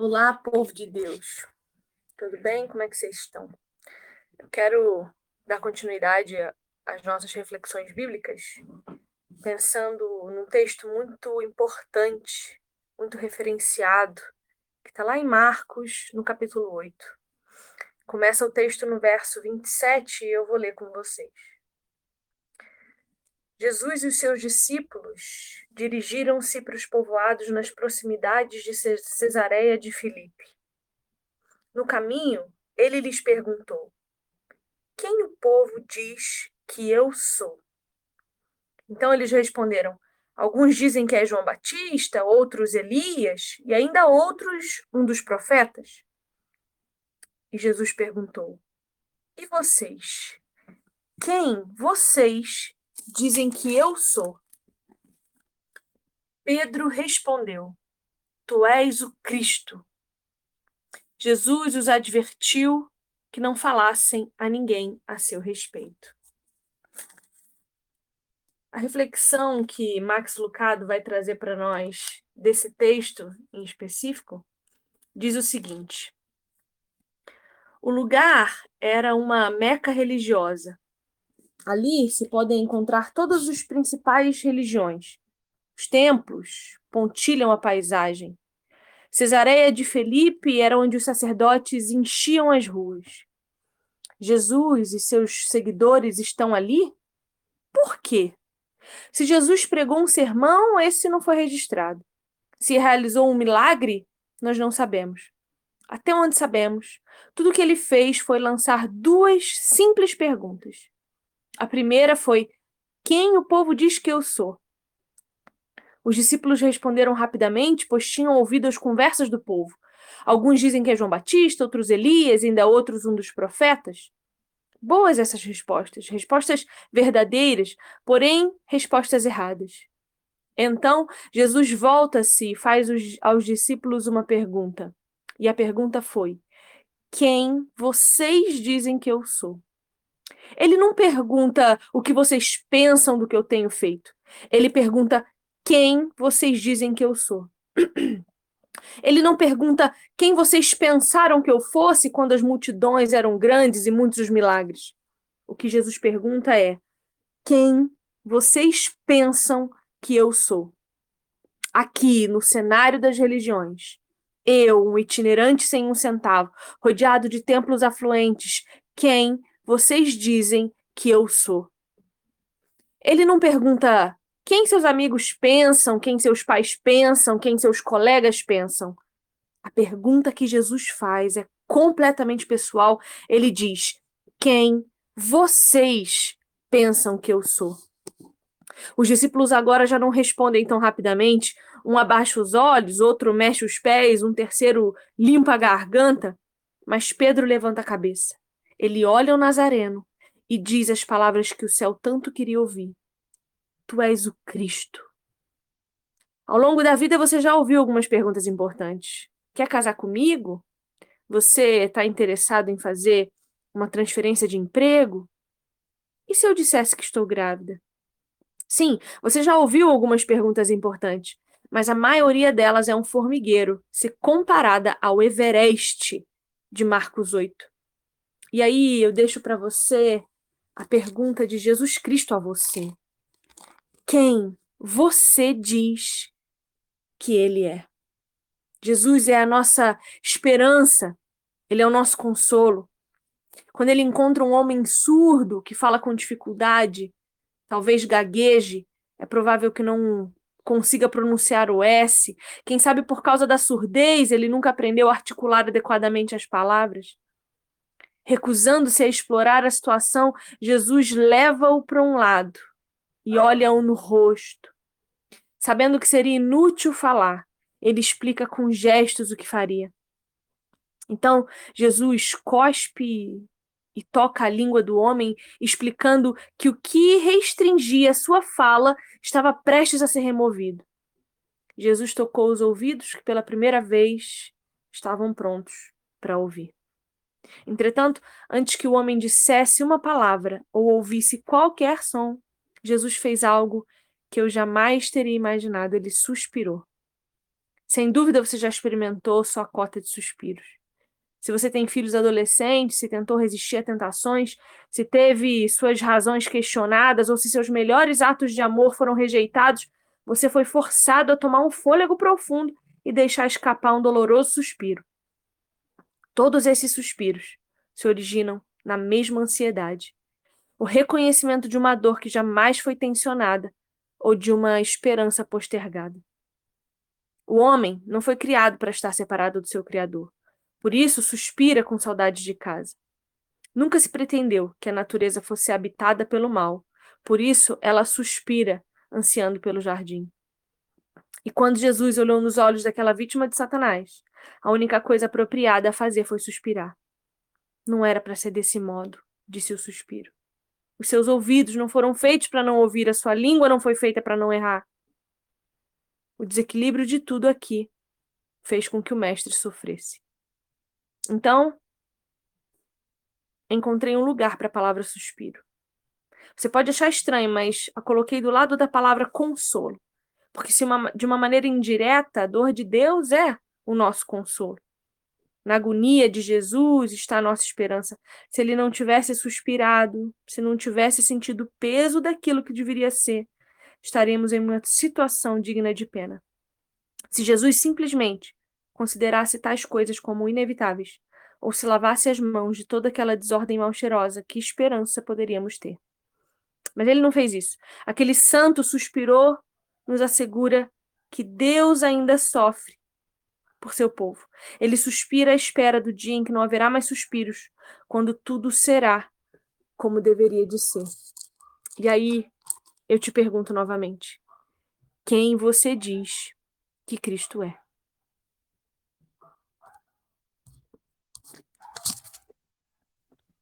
Olá, povo de Deus. Tudo bem? Como é que vocês estão? Eu quero dar continuidade às nossas reflexões bíblicas, pensando num texto muito importante, muito referenciado, que está lá em Marcos, no capítulo 8. Começa o texto no verso 27 e eu vou ler com vocês. Jesus e os seus discípulos dirigiram-se para os povoados nas proximidades de Cesareia de Filipe. No caminho, ele lhes perguntou: Quem o povo diz que eu sou? Então eles responderam: Alguns dizem que é João Batista, outros Elias, e ainda outros um dos profetas. E Jesus perguntou: E vocês? Quem vocês dizem que eu sou. Pedro respondeu: Tu és o Cristo. Jesus os advertiu que não falassem a ninguém a seu respeito. A reflexão que Max Lucado vai trazer para nós desse texto em específico diz o seguinte: O lugar era uma meca religiosa Ali se podem encontrar todas as principais religiões. Os templos pontilham a paisagem. Cesareia de Felipe era onde os sacerdotes enchiam as ruas. Jesus e seus seguidores estão ali? Por quê? Se Jesus pregou um sermão, esse não foi registrado. Se realizou um milagre, nós não sabemos. Até onde sabemos, tudo o que ele fez foi lançar duas simples perguntas: a primeira foi: Quem o povo diz que eu sou? Os discípulos responderam rapidamente, pois tinham ouvido as conversas do povo. Alguns dizem que é João Batista, outros Elias, ainda outros um dos profetas. Boas essas respostas, respostas verdadeiras, porém respostas erradas. Então, Jesus volta-se e faz aos discípulos uma pergunta. E a pergunta foi: Quem vocês dizem que eu sou? Ele não pergunta o que vocês pensam do que eu tenho feito. Ele pergunta quem vocês dizem que eu sou. Ele não pergunta quem vocês pensaram que eu fosse quando as multidões eram grandes e muitos os milagres. O que Jesus pergunta é: quem vocês pensam que eu sou? Aqui, no cenário das religiões, eu, um itinerante sem um centavo, rodeado de templos afluentes, quem vocês dizem que eu sou. Ele não pergunta quem seus amigos pensam, quem seus pais pensam, quem seus colegas pensam. A pergunta que Jesus faz é completamente pessoal. Ele diz: Quem vocês pensam que eu sou? Os discípulos agora já não respondem tão rapidamente. Um abaixa os olhos, outro mexe os pés, um terceiro limpa a garganta. Mas Pedro levanta a cabeça. Ele olha o Nazareno e diz as palavras que o céu tanto queria ouvir: Tu és o Cristo. Ao longo da vida você já ouviu algumas perguntas importantes. Quer casar comigo? Você está interessado em fazer uma transferência de emprego? E se eu dissesse que estou grávida? Sim, você já ouviu algumas perguntas importantes, mas a maioria delas é um formigueiro se comparada ao Everest de Marcos 8. E aí eu deixo para você a pergunta de Jesus Cristo a você. Quem você diz que ele é? Jesus é a nossa esperança, ele é o nosso consolo. Quando ele encontra um homem surdo que fala com dificuldade, talvez gagueje, é provável que não consiga pronunciar o S. Quem sabe por causa da surdez ele nunca aprendeu a articular adequadamente as palavras. Recusando-se a explorar a situação, Jesus leva-o para um lado e olha-o no rosto. Sabendo que seria inútil falar, ele explica com gestos o que faria. Então, Jesus cospe e toca a língua do homem, explicando que o que restringia sua fala estava prestes a ser removido. Jesus tocou os ouvidos que pela primeira vez estavam prontos para ouvir. Entretanto, antes que o homem dissesse uma palavra ou ouvisse qualquer som, Jesus fez algo que eu jamais teria imaginado. Ele suspirou. Sem dúvida você já experimentou sua cota de suspiros. Se você tem filhos adolescentes, se tentou resistir a tentações, se teve suas razões questionadas ou se seus melhores atos de amor foram rejeitados, você foi forçado a tomar um fôlego profundo e deixar escapar um doloroso suspiro. Todos esses suspiros se originam na mesma ansiedade. O reconhecimento de uma dor que jamais foi tensionada ou de uma esperança postergada. O homem não foi criado para estar separado do seu Criador. Por isso, suspira com saudade de casa. Nunca se pretendeu que a natureza fosse habitada pelo mal. Por isso, ela suspira, ansiando pelo jardim. E quando Jesus olhou nos olhos daquela vítima de Satanás, a única coisa apropriada a fazer foi suspirar. Não era para ser desse modo, disse o suspiro. Os seus ouvidos não foram feitos para não ouvir, a sua língua não foi feita para não errar. O desequilíbrio de tudo aqui fez com que o mestre sofresse. Então, encontrei um lugar para a palavra suspiro. Você pode achar estranho, mas a coloquei do lado da palavra consolo. Porque se uma, de uma maneira indireta, a dor de Deus é o nosso consolo. Na agonia de Jesus está a nossa esperança. Se ele não tivesse suspirado, se não tivesse sentido o peso daquilo que deveria ser, estaremos em uma situação digna de pena. Se Jesus simplesmente considerasse tais coisas como inevitáveis, ou se lavasse as mãos de toda aquela desordem mal cheirosa, que esperança poderíamos ter? Mas ele não fez isso. Aquele santo suspirou, nos assegura que Deus ainda sofre por seu povo. Ele suspira à espera do dia em que não haverá mais suspiros, quando tudo será como deveria de ser. E aí eu te pergunto novamente: quem você diz que Cristo é?